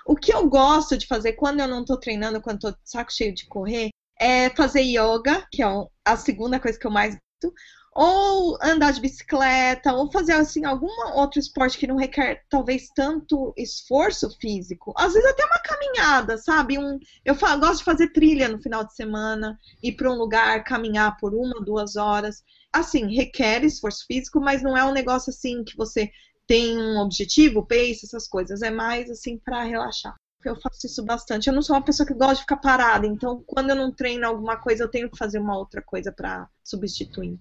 O que eu gosto de fazer quando eu não tô treinando, quando tô saco cheio de correr, é fazer yoga, que é a segunda coisa que eu mais ou andar de bicicleta, ou fazer assim algum outro esporte que não requer talvez tanto esforço físico. Às vezes até uma caminhada, sabe? Um, eu gosto de fazer trilha no final de semana, ir para um lugar, caminhar por uma, duas horas. Assim, requer esforço físico, mas não é um negócio assim que você tem um objetivo, pace, essas coisas. É mais assim para relaxar. Eu faço isso bastante. Eu não sou uma pessoa que gosta de ficar parada, então quando eu não treino alguma coisa, eu tenho que fazer uma outra coisa para substituir.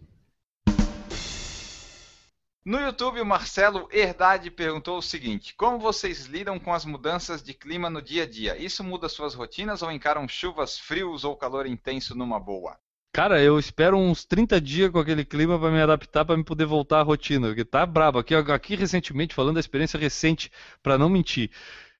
No YouTube, o Marcelo Herdade perguntou o seguinte: Como vocês lidam com as mudanças de clima no dia a dia? Isso muda suas rotinas ou encaram chuvas, frios ou calor intenso numa boa? Cara, eu espero uns 30 dias com aquele clima pra me adaptar, pra me poder voltar à rotina, porque tá brabo. Aqui, aqui recentemente, falando da experiência recente, pra não mentir.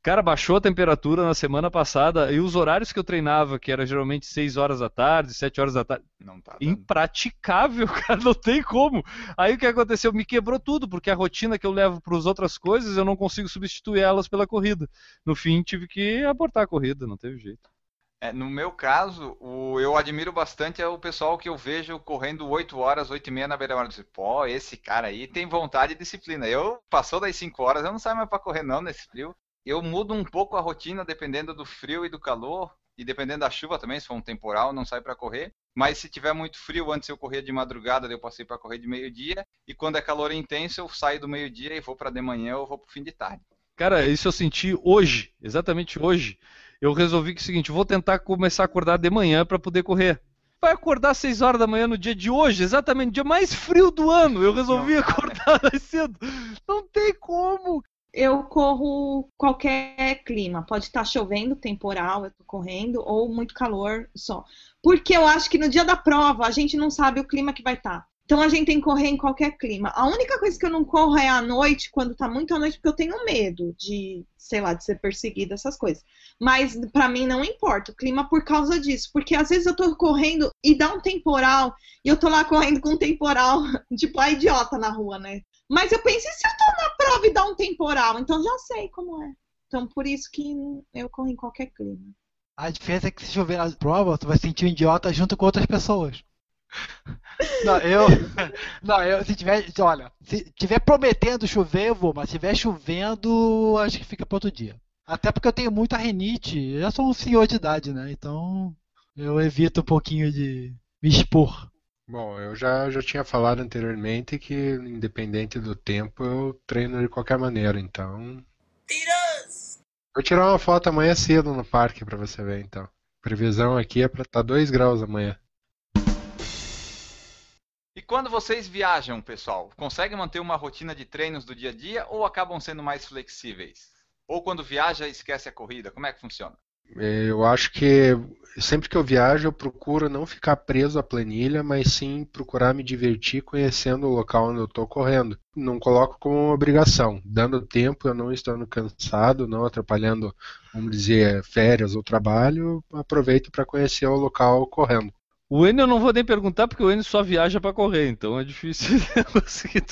Cara, baixou a temperatura na semana passada e os horários que eu treinava, que era geralmente 6 horas da tarde, 7 horas da tarde, Não tá. dando. impraticável, [laughs] cara, não tem como. Aí o que aconteceu? Me quebrou tudo, porque a rotina que eu levo para as outras coisas, eu não consigo substituir elas pela corrida. No fim, tive que abortar a corrida, não teve jeito. É, no meu caso, o, eu admiro bastante é o pessoal que eu vejo correndo 8 horas, 8 e meia na beira-mar. Pô, esse cara aí tem vontade e disciplina. Eu, passou das 5 horas, eu não saio mais para correr não nesse frio. Eu mudo um pouco a rotina dependendo do frio e do calor. E dependendo da chuva também, se for um temporal, não sai para correr. Mas se tiver muito frio, antes eu corria de madrugada, eu passei para correr de meio-dia. E quando é calor intenso, eu saio do meio-dia e vou para de manhã ou vou pro fim de tarde. Cara, isso eu senti hoje, exatamente hoje. Eu resolvi que é o seguinte, vou tentar começar a acordar de manhã para poder correr. Vai acordar às 6 horas da manhã no dia de hoje, exatamente, no dia mais frio do ano. Eu resolvi Não [laughs] acordar mais cedo. Não tem como. Eu corro qualquer clima. Pode estar chovendo, temporal, eu tô correndo, ou muito calor só. Porque eu acho que no dia da prova a gente não sabe o clima que vai estar. Então a gente tem que correr em qualquer clima. A única coisa que eu não corro é à noite, quando tá muito à noite, porque eu tenho medo de, sei lá, de ser perseguida, essas coisas. Mas para mim não importa o clima por causa disso. Porque às vezes eu tô correndo e dá um temporal, e eu tô lá correndo com um temporal, [laughs] tipo a idiota na rua, né? Mas eu penso, e se eu tô na prova e dá um temporal? Então já sei como é. Então por isso que eu corro em qualquer clima. A diferença é que se chover na prova, tu vai sentir um idiota junto com outras pessoas. [laughs] Não, eu. Não, eu se tiver. Olha, se tiver prometendo chover, eu vou, mas se tiver chovendo, acho que fica para outro dia. Até porque eu tenho muita renite, eu já sou um senhor de idade, né? Então eu evito um pouquinho de me expor. Bom, eu já, já tinha falado anteriormente que, independente do tempo, eu treino de qualquer maneira, então. Tiras! Vou tirar uma foto amanhã cedo no parque para você ver, então. Previsão aqui é para estar 2 graus amanhã. E quando vocês viajam, pessoal, conseguem manter uma rotina de treinos do dia a dia ou acabam sendo mais flexíveis? Ou quando viaja, esquece a corrida? Como é que funciona? Eu acho que sempre que eu viajo, eu procuro não ficar preso à planilha, mas sim procurar me divertir conhecendo o local onde eu estou correndo. Não coloco como uma obrigação. Dando tempo, eu não estando cansado, não atrapalhando, vamos dizer, férias ou trabalho, aproveito para conhecer o local correndo. O Enio eu não vou nem perguntar porque o Enio só viaja para correr, então é difícil [laughs] conseguir.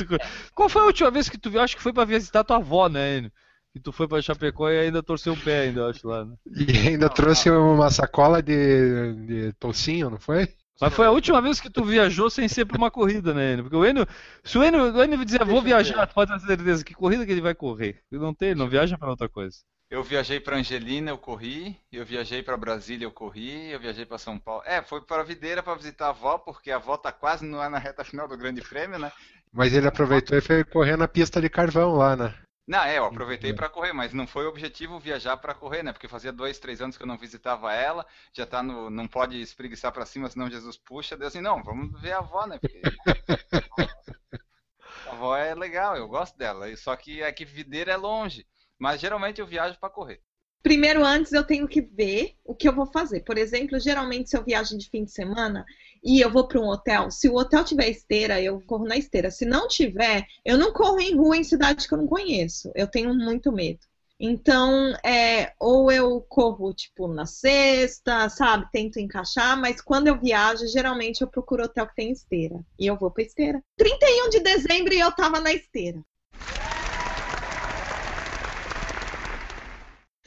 Qual foi a última vez que tu viu? Acho que foi para visitar tua avó, né, Enio? E tu foi para Chapecó e ainda torceu o pé, ainda, acho lá. Né? E ainda trouxe uma sacola de, de tocinho, não foi? Mas foi a última vez que tu viajou sem ser para uma corrida, né, Enio? Porque o Enio, se o Enio, o Enio dizer, vou viajar, tu pode ter certeza que corrida que ele vai correr. Ele não tem, ele não viaja para outra coisa. Eu viajei para Angelina, eu corri. Eu viajei para Brasília, eu corri. Eu viajei para São Paulo. É, foi para Videira para visitar a avó, porque a avó tá quase no, na reta final do Grande Prêmio, né? Mas ele aproveitou e foi correr na pista de carvão lá, né? Não, é, eu aproveitei para correr, mas não foi o objetivo viajar para correr, né? Porque fazia dois, três anos que eu não visitava ela, já tá no. não pode espreguiçar para cima, senão Jesus puxa. Deu assim, não, vamos ver a avó, né? Porque... [laughs] a avó é legal, eu gosto dela. Só que aqui Videira é longe. Mas geralmente eu viajo para correr. Primeiro, antes eu tenho que ver o que eu vou fazer. Por exemplo, geralmente se eu viajo de fim de semana e eu vou para um hotel, se o hotel tiver esteira, eu corro na esteira. Se não tiver, eu não corro em rua em cidade que eu não conheço. Eu tenho muito medo. Então, é, ou eu corro, tipo, na sexta, sabe? Tento encaixar, mas quando eu viajo, geralmente eu procuro hotel que tem esteira. E eu vou pra esteira. 31 de dezembro e eu tava na esteira.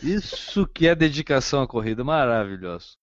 Isso que é dedicação à corrida, maravilhoso.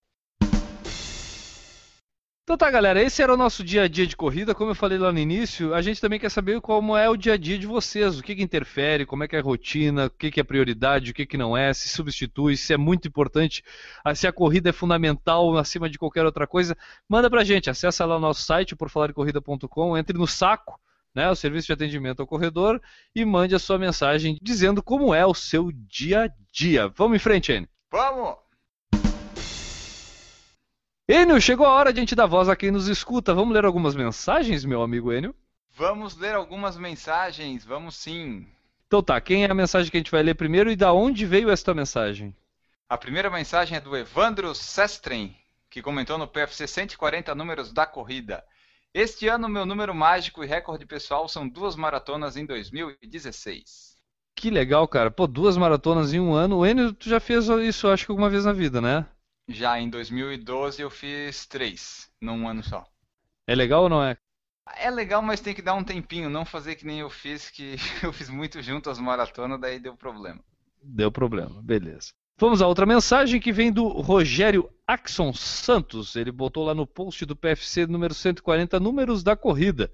Então tá, galera, esse era o nosso dia a dia de corrida. Como eu falei lá no início, a gente também quer saber como é o dia a dia de vocês, o que, que interfere, como é que é a rotina, o que, que é prioridade, o que, que não é, se substitui, se é muito importante, ah, se a corrida é fundamental acima de qualquer outra coisa. Manda pra gente, acessa lá o nosso site, porfalarcorrida.com, entre no saco né, o serviço de atendimento ao corredor e mande a sua mensagem dizendo como é o seu dia a dia. Vamos em frente, Enio. Vamos! Enio, chegou a hora de a gente dar voz a quem nos escuta. Vamos ler algumas mensagens, meu amigo Enio? Vamos ler algumas mensagens, vamos sim. Então tá, quem é a mensagem que a gente vai ler primeiro e da onde veio esta mensagem? A primeira mensagem é do Evandro Sestren, que comentou no PFC 140 números da corrida. Este ano, meu número mágico e recorde pessoal são duas maratonas em 2016. Que legal, cara. Pô, duas maratonas em um ano. O Enio, tu já fez isso, acho que alguma vez na vida, né? Já em 2012 eu fiz três, num ano só. É legal ou não é? É legal, mas tem que dar um tempinho, não fazer que nem eu fiz, que [laughs] eu fiz muito junto às maratonas, daí deu problema. Deu problema, beleza. Vamos a outra mensagem que vem do Rogério Axon Santos. Ele botou lá no post do PFC número 140, números da corrida.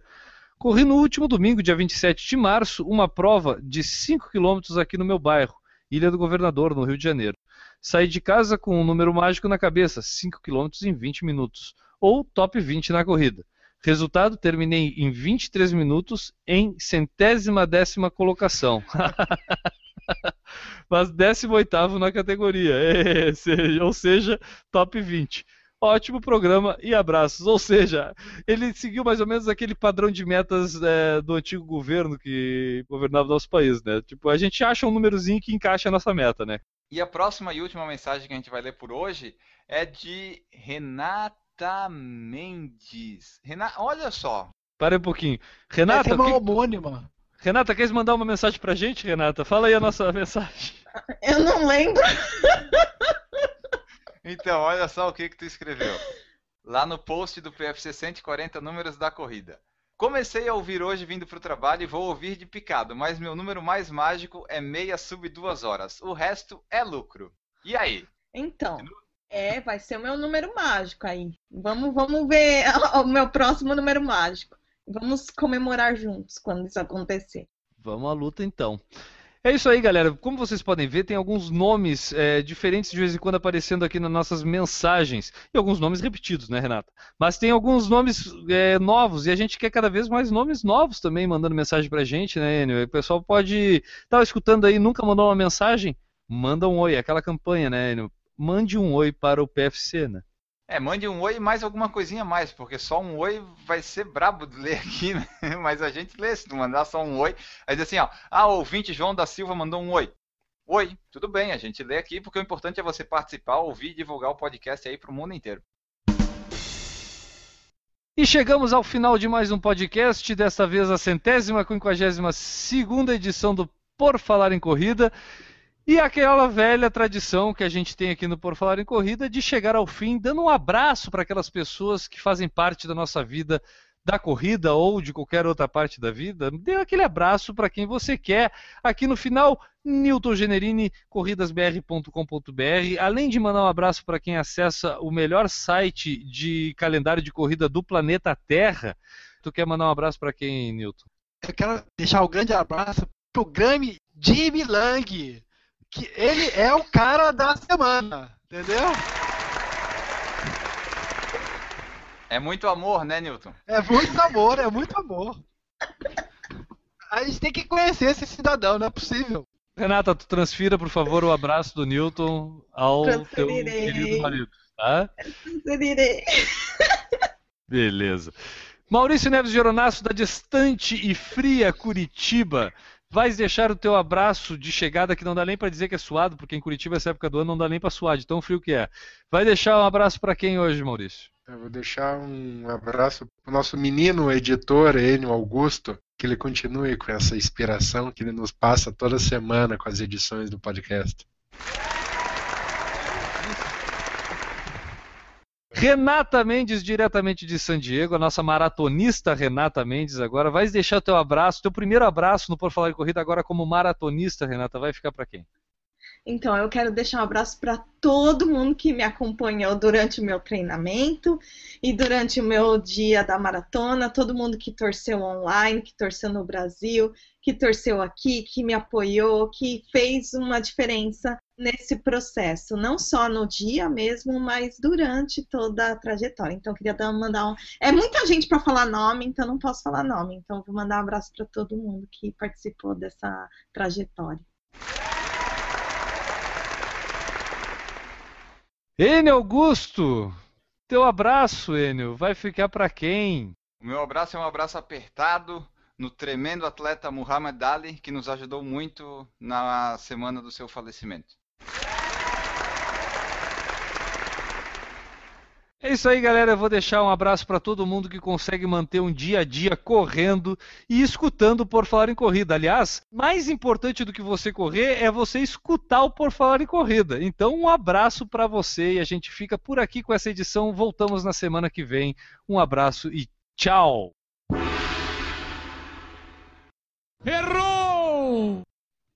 Corri no último domingo, dia 27 de março, uma prova de 5 km aqui no meu bairro, Ilha do Governador, no Rio de Janeiro. Saí de casa com um número mágico na cabeça, 5 km em 20 minutos, ou top 20 na corrida. Resultado, terminei em 23 minutos em centésima décima colocação. [laughs] Mas 18 na categoria, é, ou seja, top 20. Ótimo programa e abraços. Ou seja, ele seguiu mais ou menos aquele padrão de metas é, do antigo governo que governava nosso país, né? Tipo, a gente acha um númerozinho que encaixa a nossa meta, né? E a próxima e última mensagem que a gente vai ler por hoje é de Renata Mendes. Renata, olha só, Para um pouquinho. Renata, Renata, é uma que... homônima. Renata, queres mandar uma mensagem pra gente, Renata? Fala aí a nossa [laughs] mensagem. Eu não lembro. Então, olha só o que, que tu escreveu. Lá no post do PFC 140 números da corrida. Comecei a ouvir hoje vindo pro trabalho e vou ouvir de picado, mas meu número mais mágico é meia sub duas horas. O resto é lucro. E aí? Então, é, vai ser o meu número mágico aí. Vamos, vamos ver [laughs] o meu próximo número mágico. Vamos comemorar juntos quando isso acontecer. Vamos à luta então. É isso aí, galera. Como vocês podem ver, tem alguns nomes é, diferentes de vez em quando aparecendo aqui nas nossas mensagens. E alguns nomes repetidos, né, Renata? Mas tem alguns nomes é, novos e a gente quer cada vez mais nomes novos também mandando mensagem pra gente, né, Enio? O pessoal pode. Tava escutando aí, nunca mandou uma mensagem? Manda um oi. Aquela campanha, né, Enio? Mande um oi para o PFC, né? É, mande um oi mais alguma coisinha a mais, porque só um oi vai ser brabo de ler aqui, né? [laughs] Mas a gente lê, se tu mandar só um oi, aí diz assim, ó, ah, ouvinte João da Silva mandou um oi. Oi, tudo bem, a gente lê aqui, porque o importante é você participar, ouvir e divulgar o podcast aí pro mundo inteiro. E chegamos ao final de mais um podcast, desta vez a centésima, quinquagésima segunda edição do Por Falar em Corrida. E aquela velha tradição que a gente tem aqui no Por Falar em Corrida de chegar ao fim dando um abraço para aquelas pessoas que fazem parte da nossa vida da corrida ou de qualquer outra parte da vida. Dê aquele abraço para quem você quer. Aqui no final, Newton Generini, corridasbr.com.br. Além de mandar um abraço para quem acessa o melhor site de calendário de corrida do planeta Terra, tu quer mandar um abraço para quem, Newton? Eu quero deixar um grande abraço pro Grêmio Jimmy Lang que ele é o cara da semana, entendeu? É muito amor, né, Newton? É muito amor, é muito amor. A gente tem que conhecer esse cidadão, não é possível. Renata, tu transfira, por favor, o abraço do Newton ao teu querido marido, tá? Transferirei. Beleza. Maurício Neves Geronasso, da distante e fria Curitiba. Vais deixar o teu abraço de chegada, que não dá nem para dizer que é suado, porque em Curitiba essa época do ano não dá nem para suar, de tão frio que é. Vai deixar um abraço para quem hoje, Maurício? Eu vou deixar um abraço para o nosso menino editor, Enio Augusto, que ele continue com essa inspiração que ele nos passa toda semana com as edições do podcast. Renata Mendes, diretamente de San Diego, a nossa maratonista Renata Mendes agora. Vai deixar teu abraço, teu primeiro abraço no Por Falar em Corrida agora como maratonista, Renata, vai ficar para quem? Então, eu quero deixar um abraço para todo mundo que me acompanhou durante o meu treinamento e durante o meu dia da maratona, todo mundo que torceu online, que torceu no Brasil, que torceu aqui, que me apoiou, que fez uma diferença nesse processo, não só no dia mesmo, mas durante toda a trajetória. Então, eu queria dar, mandar um. É muita gente para falar nome, então não posso falar nome. Então, vou mandar um abraço para todo mundo que participou dessa trajetória. Enio Augusto, teu abraço, Enio, vai ficar para quem? O meu abraço é um abraço apertado no tremendo atleta Muhammad Ali, que nos ajudou muito na semana do seu falecimento. É isso aí, galera. Eu vou deixar um abraço para todo mundo que consegue manter um dia a dia correndo e escutando Por Falar em Corrida. Aliás, mais importante do que você correr é você escutar o Por Falar em Corrida. Então, um abraço para você e a gente fica por aqui com essa edição. Voltamos na semana que vem. Um abraço e tchau! Errou!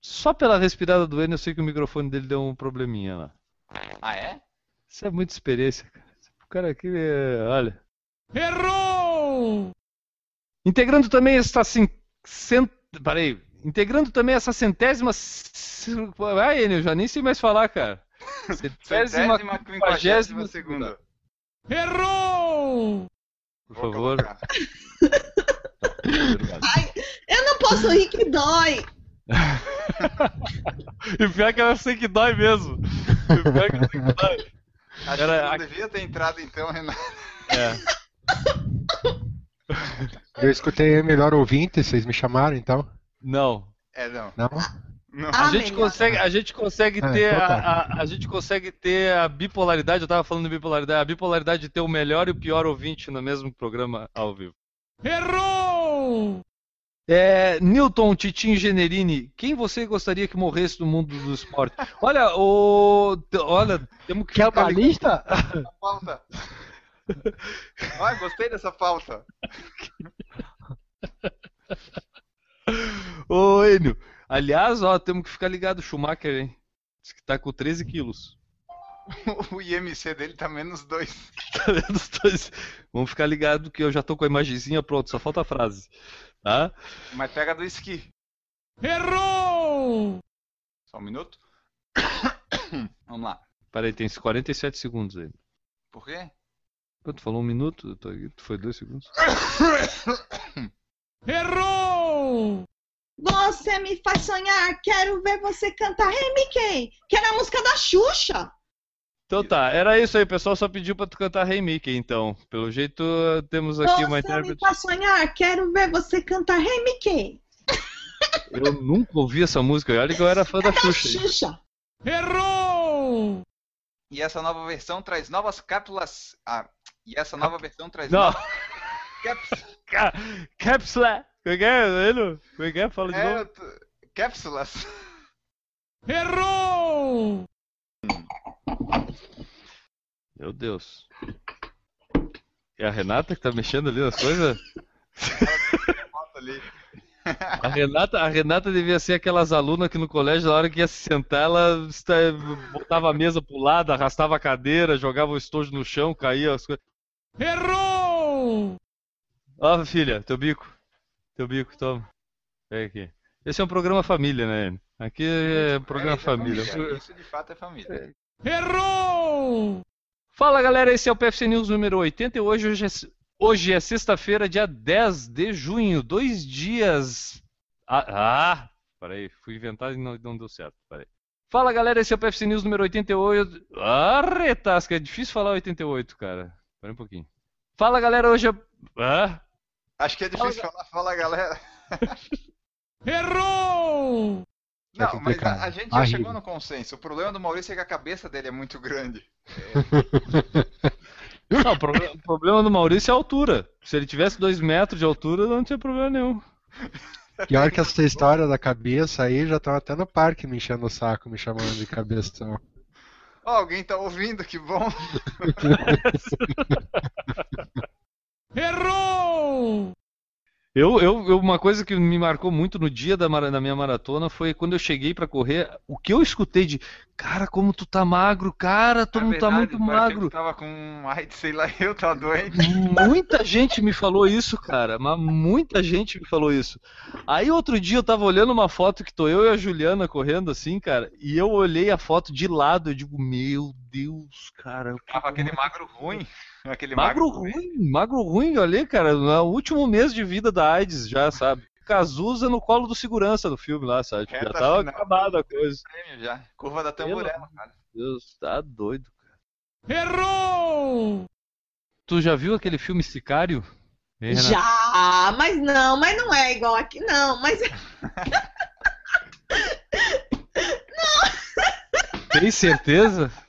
Só pela respirada do Enio eu sei que o microfone dele deu um probleminha lá. Ah, é? Isso é muita experiência, cara. O cara aqui, é... olha. Errou! Integrando também esta cin... cent... Parei. Integrando também essa centésima. Ah, Enio, já nem sei mais falar, cara. [laughs] Centésima, quinquagésima segunda. Errou! Por Vou favor. [laughs] Ai, eu não posso rir que dói. [laughs] [laughs] e pior é que eu sei que dói mesmo. E pior é que eu sei que dói. Acho Era que não a- devia ter entrado então, Renato. É. [laughs] Eu escutei melhor ouvinte, vocês me chamaram então? Não. É, não. Não? Não. Ah, A gente melhor. consegue, a gente consegue Ah, ter então a, tá. a, a gente consegue ter a bipolaridade, eu tava falando de bipolaridade, a bipolaridade de ter o melhor e o pior ouvinte no mesmo programa ao vivo. Errou! É, Newton Titinho Generini, quem você gostaria que morresse no mundo do esporte? Olha, o. Olha, temos que. Quer ficar uma lista? Pauta. Ai, gostei dessa pauta. [laughs] Ô, Enio, aliás, ó, temos que ficar ligado, Schumacher, hein? Diz que tá com 13 quilos. [laughs] O IMC dele tá menos dois. [laughs] Tá vendo os dois? Vamos ficar ligado que eu já tô com a imagenzinha pronta, só falta a frase. Tá? Mas pega do esqui. Errou! Só um minuto. [coughs] Vamos lá. Peraí, tem 47 segundos aí. Por quê? Pô, Tu falou um minuto? Tu foi dois segundos? [coughs] Errou! Você me faz sonhar, quero ver você cantar. Hey, Mickey, quero a música da Xuxa. Então tá, era isso aí, o pessoal só pediu pra tu cantar Hey Mickey, então. Pelo jeito, temos aqui uma Você me intérprete. faz sonhar, quero ver você cantar. Hey, Mickey, Eu nunca ouvi essa música, olha que eu era fã da da Xuxa. Xuxa. Errou! E essa nova versão traz novas cápsulas. Ah, e essa nova versão traz Não, novas cápsulas. [laughs] cápsula. Como é que é? Como é que é? Fala de É, novo. cápsulas. Errou! Meu Deus. É a Renata que tá mexendo ali nas coisas? A Renata, a Renata devia ser aquelas alunas que no colégio, na hora que ia se sentar, ela botava a mesa pro lado, arrastava a cadeira, jogava o estojo no chão, caía as coisas. Errou! Ó, filha, teu bico. Teu bico, toma. Pega aqui. Esse é um programa família, né? Aqui é programa isso é família. Isso de fato é família. Errou! Fala galera, esse é o PFC News número 80 e hoje, hoje é, hoje é sexta-feira, dia 10 de junho, dois dias. Ah, ah peraí, fui inventar e não, não deu certo, peraí. Fala galera, esse é o PFC News número 88. Ah, retasca, é difícil falar 88, cara. Pera um pouquinho. Fala galera, hoje é. Ah, Acho que é difícil falar, fala galera. [laughs] Errou! É Não, mas complicado. a, a gente já Barriga. chegou no consenso. O problema do Maurício é que a cabeça dele é muito grande. [laughs] não, o proble- o problema do Maurício é a altura. Se ele tivesse 2 metros de altura, não tinha problema nenhum. Pior que essa história da cabeça aí, já estão até no parque me enchendo o saco, me chamando de cabeção. Ó, alguém tá ouvindo, que bom. [laughs] Errou! Eu, eu, eu- uma coisa que me marcou muito no dia da, da minha maratona foi quando eu cheguei pra correr, o que eu escutei de cara, como tu tá magro, cara, tu É não tá muito magro. Tava com AIDS, sei lá, [laughs] eu tá doente. Muita gente me falou isso, cara, mas muita gente me falou isso. Aí outro dia eu tava olhando uma foto que tô eu e a Juliana correndo assim, cara, e eu olhei a foto de lado, eu digo, meu Deus, cara. eu Tava aquele magro ruim. [laughs] Aquele Magro ruim, magro ruim, olha, cara, no último mês de vida da AIDS, já, sabe? Cazuza no colo do segurança do filme lá, sabe? Tipo, já Reta tava final. acabada a coisa. prêmio já. Curva da tamburela, cara. Deus, tá doido. Errou! Tu já viu aquele filme Sicário? Hein? Já, mas não, mas não é igual aqui, não. Mas Tem certeza? [laughs]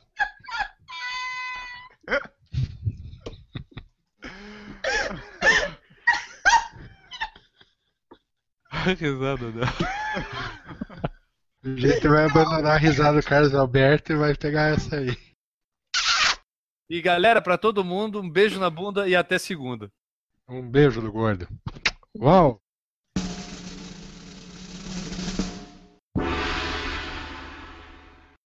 [laughs] risada, não. O jeito vai abandonar a risada do Carlos Alberto e vai pegar essa aí. E galera, pra todo mundo, um beijo na bunda e até segunda. Um beijo do gordo. Uau!